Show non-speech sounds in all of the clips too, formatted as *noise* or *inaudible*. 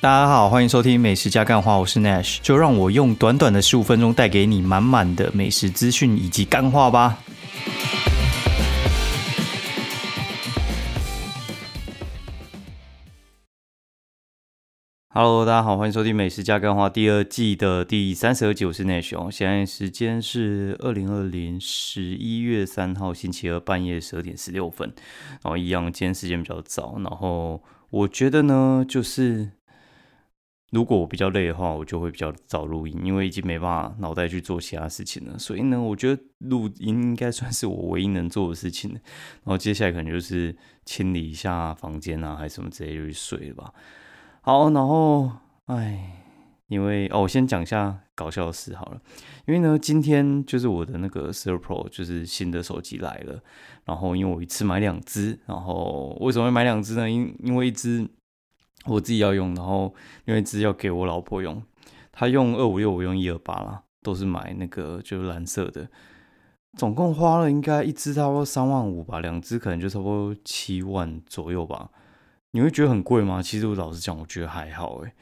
大家好，欢迎收听美食加干话，我是 Nash，就让我用短短的十五分钟带给你满满的美食资讯以及干话吧。Hello，大家好，欢迎收听美食加干话第二季的第三十二集，我是 Nash。现在时间是二零二零十一月三号星期二半夜十二点十六分，然后一样，今天时间比较早，然后我觉得呢，就是。如果我比较累的话，我就会比较早录音，因为已经没办法脑袋去做其他事情了。所以呢，我觉得录音应该算是我唯一能做的事情然后接下来可能就是清理一下房间啊，还是什么之类就去睡了吧。好，然后哎，因为哦，我先讲一下搞笑的事好了。因为呢，今天就是我的那个 s i r Pro 就是新的手机来了，然后因为我一次买两只，然后为什么会买两只呢？因因为一只。我自己要用，然后因为只要给我老婆用，她用二五六，我用一二八啦，都是买那个就是蓝色的，总共花了应该一支差不多三万五吧，两支可能就差不多七万左右吧。你会觉得很贵吗？其实我老实讲，我觉得还好诶，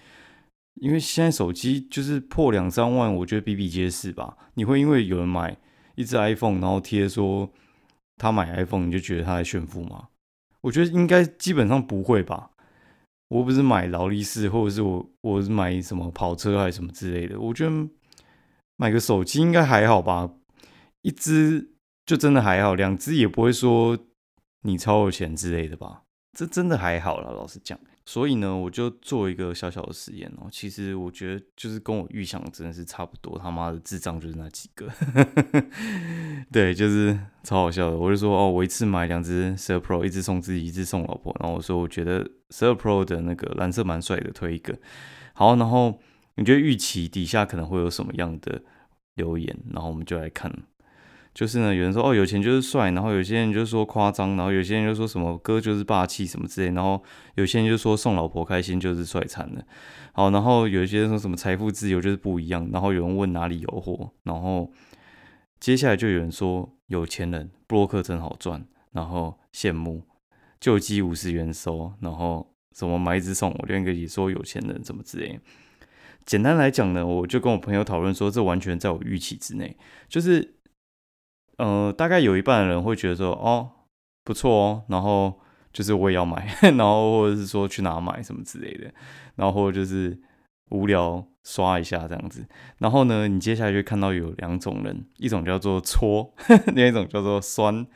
因为现在手机就是破两三万，我觉得比比皆是吧。你会因为有人买一只 iPhone，然后贴说他买 iPhone，你就觉得他在炫富吗？我觉得应该基本上不会吧。我不是买劳力士，或者是我我是买什么跑车还是什么之类的。我觉得买个手机应该还好吧，一只就真的还好，两只也不会说你超有钱之类的吧。这真的还好了，老实讲。所以呢，我就做一个小小的实验哦。其实我觉得就是跟我预想真的是差不多。他妈的智障就是那几个，*laughs* 对，就是超好笑的。我就说哦，我一次买两只十二 Pro，一只送自己，一只送老婆。然后我说我觉得十二 Pro 的那个蓝色蛮帅的，推一个。好，然后你觉得预期底下可能会有什么样的留言？然后我们就来看。就是呢，有人说哦有钱就是帅，然后有些人就说夸张，然后有些人就说什么哥就是霸气什么之类，然后有些人就说送老婆开心就是帅惨了。好，然后有一些人说什么财富自由就是不一样，然后有人问哪里有货，然后接下来就有人说有钱人布洛克真好赚，然后羡慕救济五十元收，然后什么买一只送我，另一个也说有钱人怎么之类。简单来讲呢，我就跟我朋友讨论说，这完全在我预期之内，就是。呃，大概有一半的人会觉得说，哦，不错哦，然后就是我也要买，*laughs* 然后或者是说去哪买什么之类的，然后就是无聊刷一下这样子。然后呢，你接下来就看到有两种人，一种叫做搓，*laughs* 另一种叫做酸。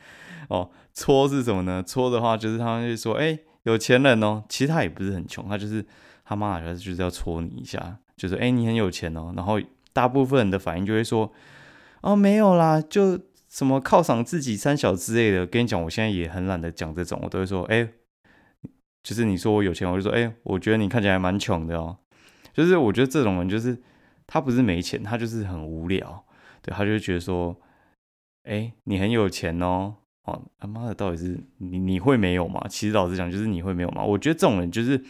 哦，搓是什么呢？搓的话就是他们就说，哎，有钱人哦，其实他也不是很穷，他就是他妈的就是要搓你一下，就是哎，你很有钱哦。然后大部分人的反应就会说，哦，没有啦，就。什么犒赏自己三小之类的，跟你讲，我现在也很懒得讲这种，我都会说，哎，就是你说我有钱，我就说，哎，我觉得你看起来蛮穷的哦。就是我觉得这种人，就是他不是没钱，他就是很无聊，对他就觉得说，哎，你很有钱哦，哦，他妈的，到底是你你会没有吗？其实老实讲，就是你会没有吗？我觉得这种人就是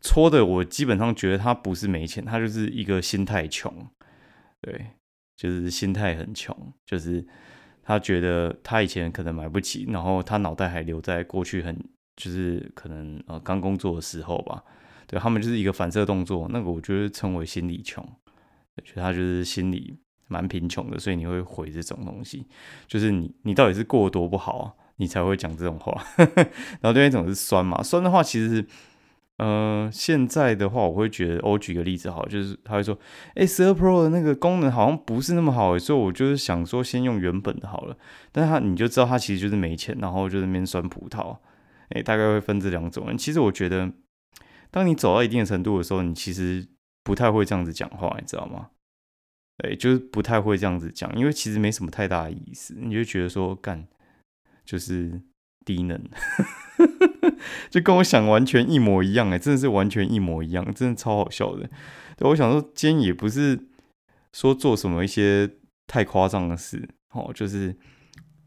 戳的，我基本上觉得他不是没钱，他就是一个心态穷，对。就是心态很穷，就是他觉得他以前可能买不起，然后他脑袋还留在过去很，就是可能呃刚工作的时候吧。对他们就是一个反射动作，那个我觉得称为心理穷，觉得他就是心里蛮贫穷的，所以你会回这种东西，就是你你到底是过多不好，你才会讲这种话。*laughs* 然后另一种是酸嘛，酸的话其实。呃，现在的话，我会觉得，我举个例子好，就是他会说，哎，十二 Pro 的那个功能好像不是那么好，所以我就是想说，先用原本的好了。但是他你就知道，他其实就是没钱，然后就那边酸葡萄，哎，大概会分这两种人。其实我觉得，当你走到一定的程度的时候，你其实不太会这样子讲话，你知道吗？哎，就是不太会这样子讲，因为其实没什么太大的意思，你就觉得说干就是低能。*laughs* 就跟我想完全一模一样哎，真的是完全一模一样，真的超好笑的。我想说，今天也不是说做什么一些太夸张的事哦，就是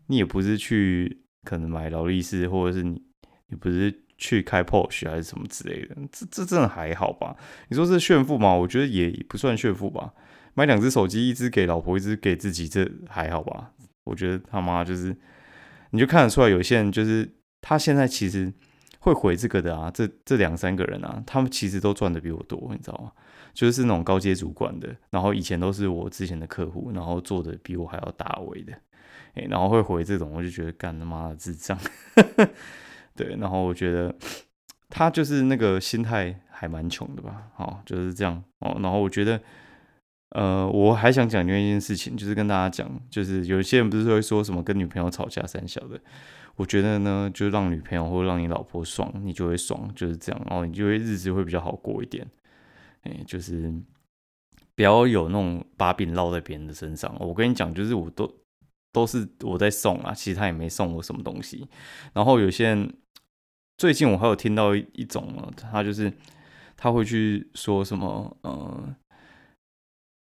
你也不是去可能买劳力士，或者是你你不是去开 Porsche 还是什么之类的，这这真的还好吧？你说是炫富吗？我觉得也不算炫富吧。买两只手机，一只给老婆，一只给自己，这还好吧？我觉得他妈就是，你就看得出来，有些人就是他现在其实。会回这个的啊，这这两三个人啊，他们其实都赚的比我多，你知道吗？就是那种高阶主管的，然后以前都是我之前的客户，然后做的比我还要大位的，哎，然后会回这种，我就觉得干他妈的智障，*laughs* 对，然后我觉得他就是那个心态还蛮穷的吧，好，就是这样哦，然后我觉得，呃，我还想讲另外一件事情，就是跟大家讲，就是有些人不是会说什么跟女朋友吵架三小的，我觉得呢，就让女朋友或让你老婆爽，你就会爽，就是这样，哦，你就会日子会比较好过一点。哎，就是不要有那种把柄落在别人的身上。我跟你讲，就是我都都是我在送啊，其实他也没送我什么东西。然后有些人最近我还有听到一种呢，他就是他会去说什么，呃，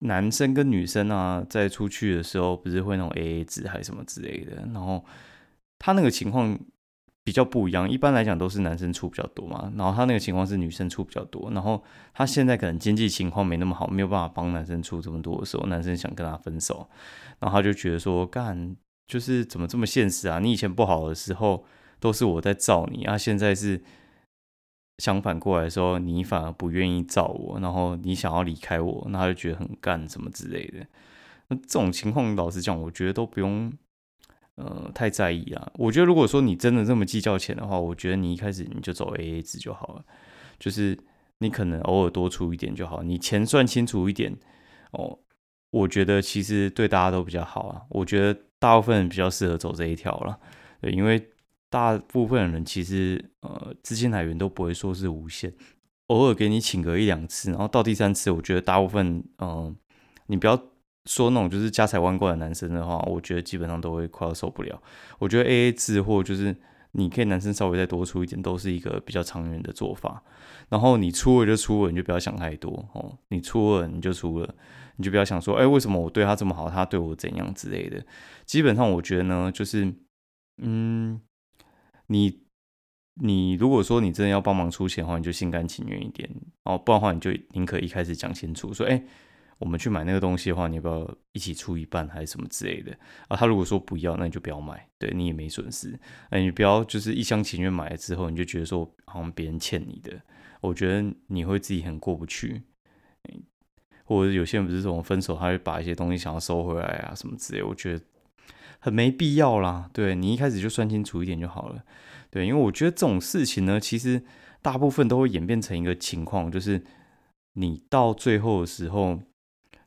男生跟女生啊，在出去的时候不是会那种 A A 制还是什么之类的。然后他那个情况。比较不一样，一般来讲都是男生出比较多嘛，然后他那个情况是女生出比较多，然后他现在可能经济情况没那么好，没有办法帮男生出这么多的时候，男生想跟他分手，然后他就觉得说干就是怎么这么现实啊？你以前不好的时候都是我在罩你啊，现在是相反过来说，你反而不愿意罩我，然后你想要离开我，那他就觉得很干什么之类的。那这种情况，老实讲，我觉得都不用。呃，太在意啊！我觉得如果说你真的这么计较钱的话，我觉得你一开始你就走 A A 制就好了，就是你可能偶尔多出一点就好，你钱算清楚一点哦。我觉得其实对大家都比较好啊。我觉得大部分人比较适合走这一条了，对，因为大部分人其实呃资金来源都不会说是无限，偶尔给你请个一两次，然后到第三次，我觉得大部分嗯，你不要。说那种就是家财万贯的男生的话，我觉得基本上都会快要受不了。我觉得 A A 制或就是你可以男生稍微再多出一点，都是一个比较长远的做法。然后你出了就出了，你就不要想太多哦。你出了你就出了，你就不要想说，哎，为什么我对他这么好，他对我怎样之类的。基本上我觉得呢，就是嗯，你你如果说你真的要帮忙出钱的话，你就心甘情愿一点哦，不然的话你就宁可一开始讲清楚，说，哎。我们去买那个东西的话，你要不要一起出一半还是什么之类的啊？他如果说不要，那你就不要买，对你也没损失。哎，你不要就是一厢情愿买了之后，你就觉得说好像别人欠你的，我觉得你会自己很过不去。或者有些人不是这种分手，他会把一些东西想要收回来啊什么之类，我觉得很没必要啦。对你一开始就算清楚一点就好了。对，因为我觉得这种事情呢，其实大部分都会演变成一个情况，就是你到最后的时候。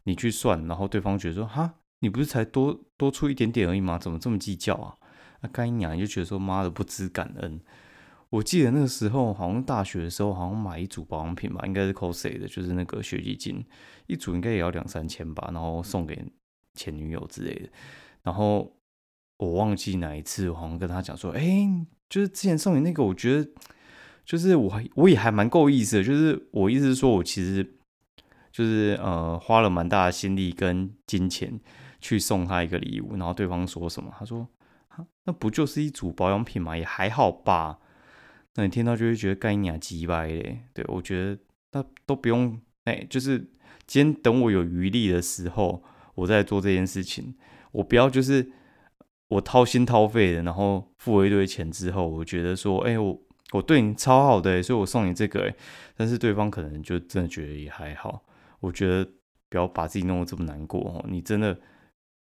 你去算，然后对方觉得说：“哈，你不是才多多出一点点而已吗？怎么这么计较啊？”那干娘就觉得说：“妈的，不知感恩。”我记得那个时候好像大学的时候，好像买一组保养品吧，应该是 cos 的，就是那个雪肌精，一组应该也要两三千吧，然后送给前女友之类的。然后我忘记哪一次，好像跟他讲说：“哎，就是之前送你那个，我觉得就是我我也还蛮够意思的，就是我意思是说我其实。”就是呃花了蛮大的心力跟金钱去送他一个礼物，然后对方说什么？他说：“那不就是一组保养品嘛，也还好吧。”那你听到就会觉得干你啊鸡掰嘞。对我觉得那都不用哎，就是今天等我有余力的时候，我再做这件事情。我不要就是我掏心掏肺的，然后付了一堆钱之后，我觉得说哎我我对你超好的，所以我送你这个。但是对方可能就真的觉得也还好。我觉得不要把自己弄得这么难过哦，你真的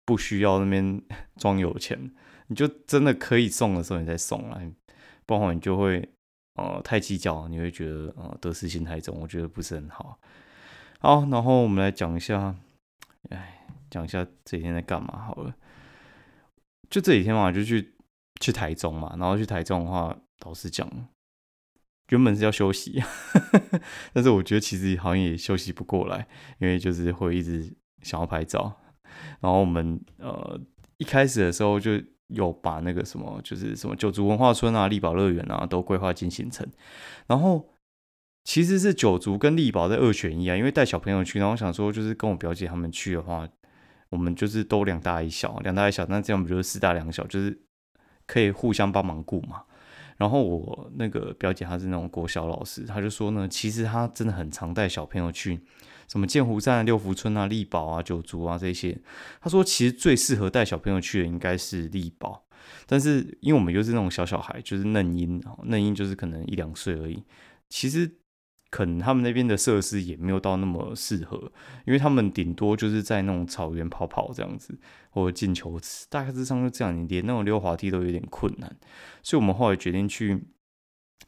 不需要那边 *laughs* 装有钱，你就真的可以送的时候你再送啊，不然你就会呃太计较，你会觉得呃得失心太重，我觉得不是很好。好，然后我们来讲一下，哎，讲一下这几天在干嘛好了。就这几天嘛，就去去台中嘛，然后去台中的话，老实讲。原本是要休息，*laughs* 但是我觉得其实好像也休息不过来，因为就是会一直想要拍照。然后我们呃一开始的时候就有把那个什么，就是什么九族文化村啊、力宝乐园啊都规划进行程。然后其实是九族跟力宝在二选一啊，因为带小朋友去，然后想说就是跟我表姐他们去的话，我们就是都两大一小，两大一小，那这样不就是四大两小，就是可以互相帮忙顾嘛。然后我那个表姐她是那种国小老师，她就说呢，其实她真的很常带小朋友去什么剑湖站、六福村啊、力宝啊、九族啊这些。她说其实最适合带小朋友去的应该是力宝，但是因为我们又是那种小小孩，就是嫩婴，嫩婴就是可能一两岁而已，其实可能他们那边的设施也没有到那么适合，因为他们顶多就是在那种草原跑跑这样子，或者进球池，大概是上就这样，你连那种溜滑梯都有点困难，所以我们后来决定去。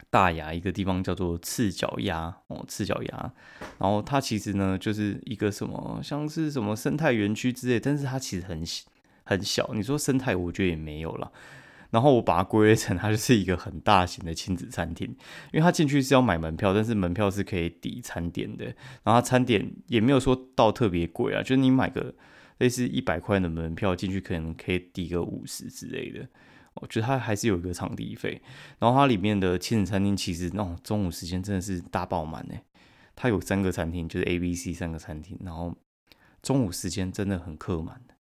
大雅一个地方叫做赤脚丫哦，赤脚丫，然后它其实呢就是一个什么，像是什么生态园区之类，但是它其实很很小。你说生态，我觉得也没有了。然后我把它归类成它就是一个很大型的亲子餐厅，*laughs* 因为它进去是要买门票，但是门票是可以抵餐点的。然后它餐点也没有说到特别贵啊，就是你买个类似一百块的门票进去，可能可以抵个五十之类的。我觉得它还是有一个场地费，然后它里面的亲子餐厅其实那种中午时间真的是大爆满诶，它有三个餐厅，就是 A、B、C 三个餐厅，然后中午时间真的很客满的，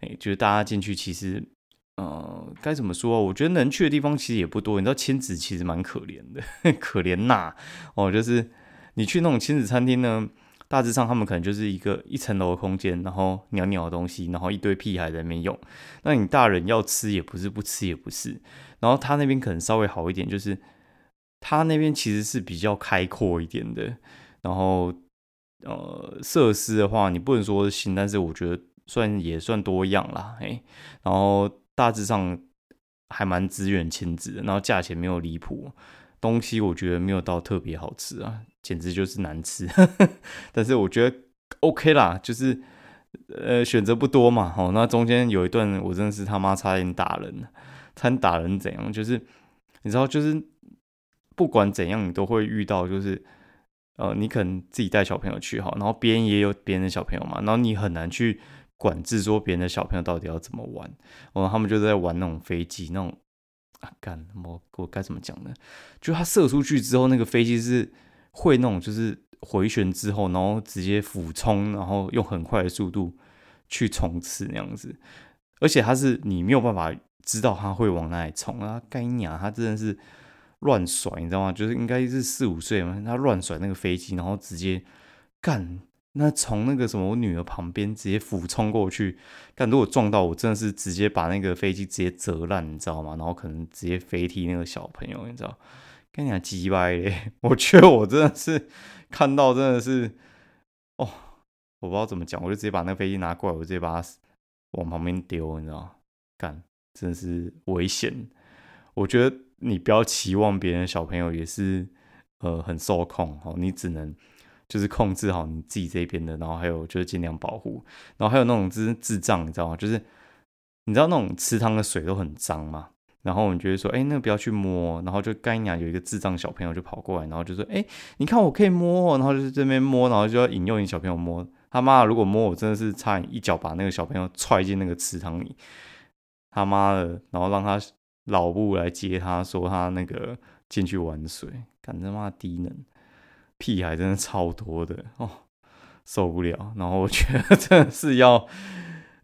哎，就是大家进去其实，呃，该怎么说？我觉得能去的地方其实也不多，你知道亲子其实蛮可怜的，*laughs* 可怜呐哦，就是你去那种亲子餐厅呢。大致上，他们可能就是一个一层楼的空间，然后袅袅的东西，然后一堆屁孩在那边用。那你大人要吃也不是，不吃也不是。然后他那边可能稍微好一点，就是他那边其实是比较开阔一点的。然后呃，设施的话，你不能说新，但是我觉得算也算多样啦。哎，然后大致上还蛮资源亲子的，然后价钱没有离谱。东西我觉得没有到特别好吃啊，简直就是难吃。*laughs* 但是我觉得 OK 啦，就是呃选择不多嘛。哦，那中间有一段我真的是他妈差点打人，差点打人怎样？就是你知道，就是不管怎样，你都会遇到，就是呃你可能自己带小朋友去哈，然后别人也有别人的小朋友嘛，然后你很难去管制说别人的小朋友到底要怎么玩。哦，他们就在玩那种飞机那种。啊，干我我该怎么讲呢？就他射出去之后，那个飞机是会那种，就是回旋之后，然后直接俯冲，然后用很快的速度去冲刺那样子。而且他是你没有办法知道他会往哪里冲啊！该鸟，他真的是乱甩，你知道吗？就是应该是四五岁嘛，他乱甩那个飞机，然后直接干。那从那个什么，我女儿旁边直接俯冲过去，但如果撞到我，真的是直接把那个飞机直接折烂，你知道吗？然后可能直接飞踢那个小朋友，你知道？跟你讲鸡掰嘞！*laughs* 我觉得我真的是看到真的是，哦，我不知道怎么讲，我就直接把那个飞机拿过来，我直接把它往旁边丢，你知道？干，真的是危险。我觉得你不要期望别人小朋友也是，呃，很受控哦，你只能。就是控制好你自己这边的，然后还有就是尽量保护，然后还有那种就是智障，你知道吗？就是你知道那种池塘的水都很脏嘛，然后我们觉得说，哎，那个不要去摸，然后就干娘有一个智障小朋友就跑过来，然后就说，哎，你看我可以摸，然后就是这边摸，然后就要引诱你小朋友摸，他妈如果摸我真的是差点一脚把那个小朋友踹进那个池塘里，他妈的，然后让他老布来接他，说他那个进去玩水，干他妈低能。屁孩真的超多的哦，受不了。然后我觉得真的是要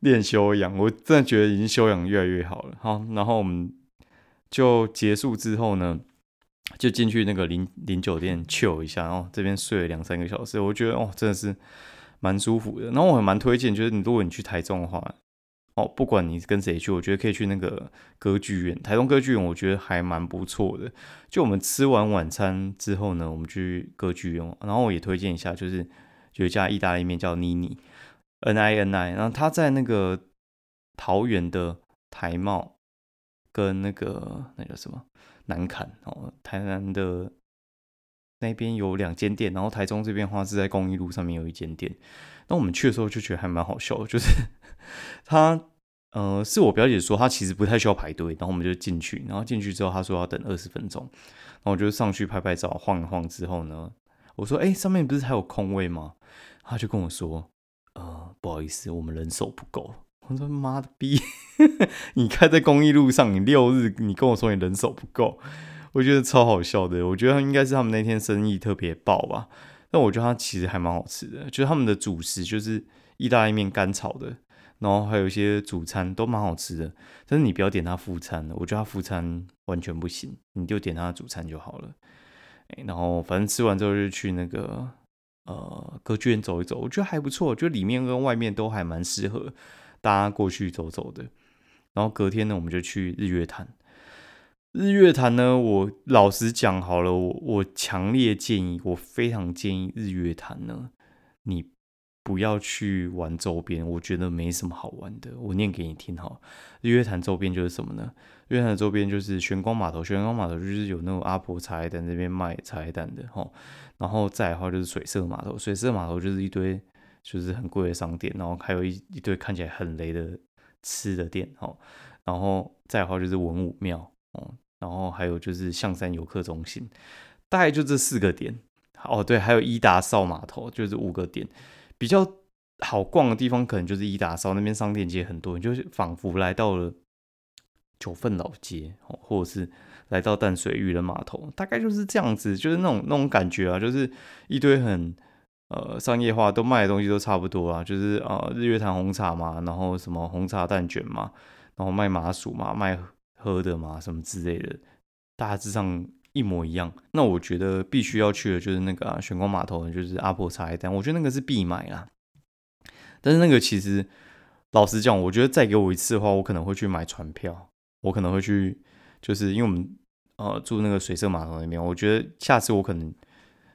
练修养，我真的觉得已经修养越来越好了。好，然后我们就结束之后呢，就进去那个林林酒店 chill 一下，然后这边睡了两三个小时，我觉得哦，真的是蛮舒服的。然后我还蛮推荐，就是你如果你去台中的话。哦，不管你跟谁去，我觉得可以去那个歌剧院，台东歌剧院，我觉得还蛮不错的。就我们吃完晚餐之后呢，我们去歌剧院，然后我也推荐一下，就是有一家意大利面叫妮妮 N I N I，然后他在那个桃园的台茂跟那个那叫什么南坎哦，台南的那边有两间店，然后台中这边的话是在公益路上面有一间店。那我们去的时候就觉得还蛮好笑的，就是他，呃，是我表姐说他其实不太需要排队，然后我们就进去，然后进去之后他说要等二十分钟，然后我就上去拍拍照，晃一晃之后呢，我说，哎，上面不是还有空位吗？他就跟我说，呃，不好意思，我们人手不够。我说妈的逼，*laughs* 你开在公益路上，你六日你跟我说你人手不够，我觉得超好笑的。我觉得应该是他们那天生意特别爆吧。但我觉得它其实还蛮好吃的，就是他们的主食就是意大利面干炒的，然后还有一些主餐都蛮好吃的。但是你不要点它副餐我觉得它副餐完全不行，你就点它的主餐就好了。然后反正吃完之后就去那个呃歌剧院走一走，我觉得还不错，就里面跟外面都还蛮适合大家过去走走的。然后隔天呢，我们就去日月潭。日月潭呢，我老实讲好了，我我强烈建议，我非常建议日月潭呢，你不要去玩周边，我觉得没什么好玩的。我念给你听哈，日月潭周边就是什么呢？日月潭周边就是玄光码头，玄光码头就是有那种阿婆茶叶蛋那边卖茶叶蛋的哈，然后再的话就是水色码头，水色码头就是一堆就是很贵的商店，然后还有一一堆看起来很雷的吃的店哈，然后再的话就是文武庙哦。然后还有就是象山游客中心，大概就这四个点。哦，对，还有伊达少码头，就是五个点。比较好逛的地方，可能就是伊达烧那边商店街很多，就是仿佛来到了九份老街，或者是来到淡水渔人码头，大概就是这样子，就是那种那种感觉啊，就是一堆很呃商业化，都卖的东西都差不多啊，就是啊日月潭红茶嘛，然后什么红茶蛋卷嘛，然后卖麻薯嘛，卖。喝的嘛，什么之类的，大致上一模一样。那我觉得必须要去的就是那个啊玄光码头，就是阿婆茶叶蛋，我觉得那个是必买啦。但是那个其实老实讲，我觉得再给我一次的话，我可能会去买船票，我可能会去，就是因为我们呃住那个水色码头那边，我觉得下次我可能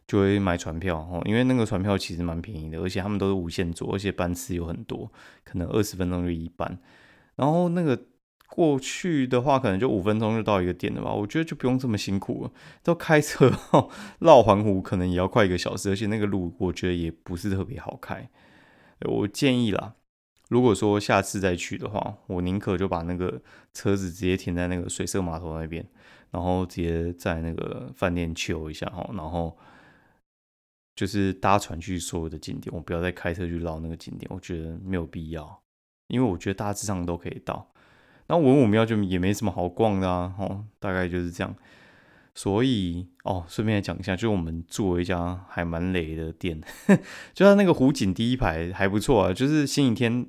就会买船票哦，因为那个船票其实蛮便宜的，而且他们都是无限座，而且班次有很多，可能二十分钟就一班，然后那个。过去的话，可能就五分钟就到一个点了吧。我觉得就不用这么辛苦了。都开车 *laughs* 绕环湖，可能也要快一个小时，而且那个路我觉得也不是特别好开。我建议啦，如果说下次再去的话，我宁可就把那个车子直接停在那个水色码头那边，然后直接在那个饭店休一下哈，然后就是搭船去所有的景点，我不要再开车去绕那个景点，我觉得没有必要，因为我觉得大致上都可以到。那文武庙就也没什么好逛的啊，哦，大概就是这样。所以哦，顺便来讲一下，就我们住了一家还蛮雷的店，*laughs* 就它那个湖景第一排还不错啊，就是星期天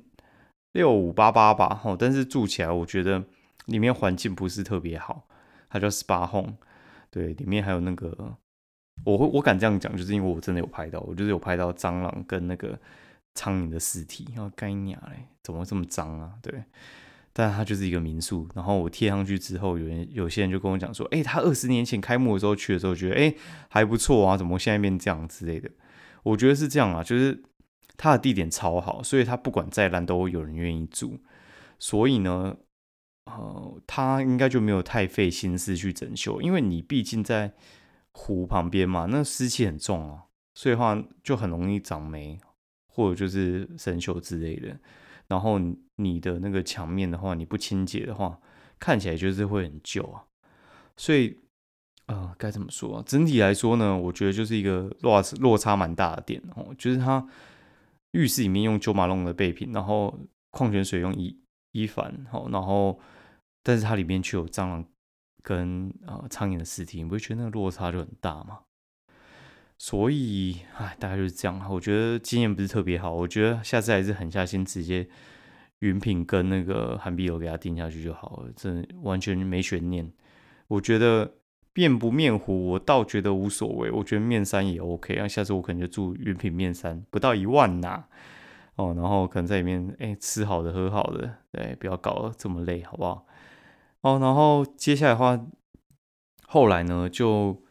六五八八吧，哦，但是住起来我觉得里面环境不是特别好。它叫 SPA Home，对，里面还有那个，我会我敢这样讲，就是因为我真的有拍到，我就是有拍到蟑螂跟那个苍蝇的尸体，然后该鸟嘞，怎么这么脏啊？对。但它就是一个民宿，然后我贴上去之后，有人有些人就跟我讲说，哎，他二十年前开幕的时候去的时候，觉得哎还不错啊，怎么现在变这样之类的？我觉得是这样啊，就是它的地点超好，所以它不管再烂都有人愿意住。所以呢，呃，他应该就没有太费心思去整修，因为你毕竟在湖旁边嘛，那湿气很重啊，所以话就很容易长霉或者就是生锈之类的。然后你的那个墙面的话，你不清洁的话，看起来就是会很旧啊。所以，呃，该怎么说？整体来说呢，我觉得就是一个落落差蛮大的店哦。就是它浴室里面用九马龙的备品，然后矿泉水用伊伊凡，哦，然后但是它里面却有蟑螂跟啊苍蝇的尸体，你不会觉得那个落差就很大吗？所以，哎，大概就是这样。我觉得经验不是特别好。我觉得下次还是狠下心，直接云品跟那个韩碧楼给他定下去就好了，这完全没悬念。我觉得面不面糊，我倒觉得无所谓。我觉得面山也 OK。然后下次我可能就住云品面山，不到一万呐。哦，然后可能在里面，哎，吃好的，喝好的，对，不要搞这么累，好不好？哦，然后接下来的话，后来呢就。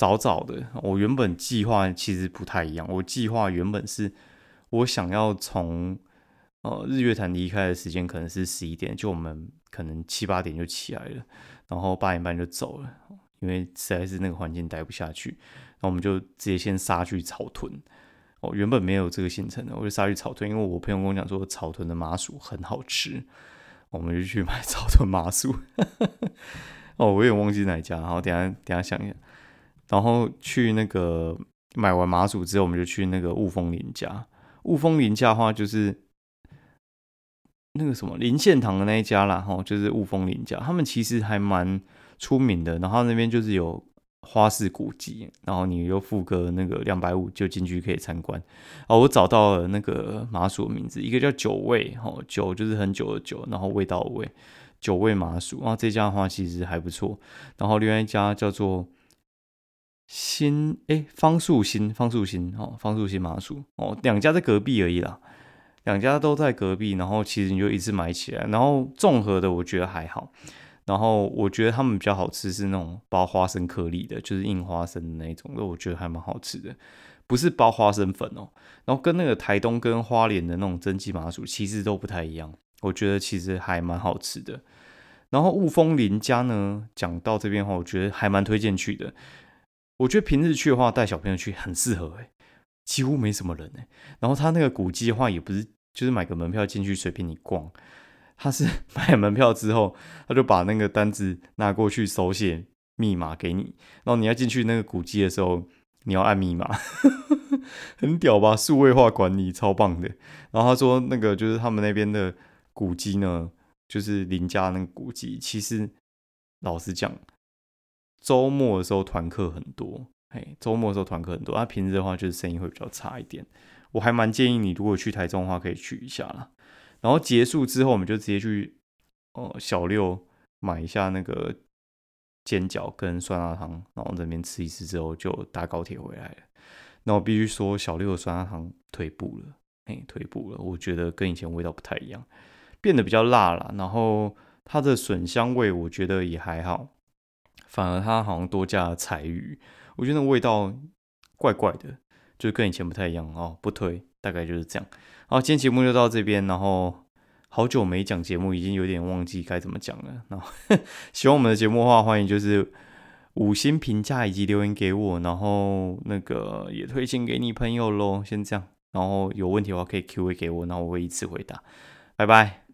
早早的，我原本计划其实不太一样。我计划原本是，我想要从呃日月潭离开的时间可能是十一点，就我们可能七八点就起来了，然后八点半就走了，因为实在是那个环境待不下去。那我们就直接先杀去草屯。哦，原本没有这个行程的，我就杀去草屯，因为我朋友跟我讲说草屯的麻薯很好吃，我们就去买 *laughs* 草屯麻薯。*laughs* 哦，我也忘记哪家，好，等下等下想一下。然后去那个买完麻薯之后，我们就去那个雾峰林家。雾峰林家的话，就是那个什么林献堂的那一家啦，哈，就是雾峰林家。他们其实还蛮出名的。然后那边就是有花式古迹，然后你又付个那个两百五就进去可以参观。哦，我找到了那个麻薯的名字，一个叫九味，哈，酒就是很久的酒，然后味道味，九味麻薯。然后这家的话其实还不错。然后另外一家叫做。新哎，方素新，方素新哦，方素新麻薯哦，两家在隔壁而已啦。两家都在隔壁，然后其实你就一次买起来。然后综合的我觉得还好，然后我觉得他们比较好吃是那种包花生颗粒的，就是硬花生的那种，那我觉得还蛮好吃的，不是包花生粉哦。然后跟那个台东跟花莲的那种蒸鸡麻薯其实都不太一样，我觉得其实还蛮好吃的。然后雾峰林家呢，讲到这边的话，我觉得还蛮推荐去的。我觉得平日去的话，带小朋友去很适合诶，几乎没什么人诶。然后他那个古迹的话，也不是就是买个门票进去随便你逛，他是 *laughs* 买门票之后，他就把那个单子拿过去手写密码给你，然后你要进去那个古迹的时候，你要按密码，*laughs* 很屌吧？数位化管理超棒的。然后他说那个就是他们那边的古迹呢。就是林家那个古迹，其实老实讲，周末的时候团客很多，嘿，周末的时候团客很多，啊，平日的话就是生意会比较差一点。我还蛮建议你，如果去台中的话，可以去一下啦。然后结束之后，我们就直接去哦小六买一下那个煎饺跟酸辣汤，然后那边吃一吃之后，就搭高铁回来了。那我必须说，小六的酸辣汤退步了，嘿，退步了，我觉得跟以前味道不太一样。变得比较辣了，然后它的笋香味我觉得也还好，反而它好像多加了柴鱼，我觉得味道怪怪的，就跟以前不太一样哦。不推，大概就是这样。好，今天节目就到这边，然后好久没讲节目，已经有点忘记该怎么讲了。然后 *laughs* 喜欢我们的节目的话，欢迎就是五星评价以及留言给我，然后那个也推荐给你朋友喽。先这样，然后有问题的话可以 Q A 给我，然后我会一次回答。拜拜。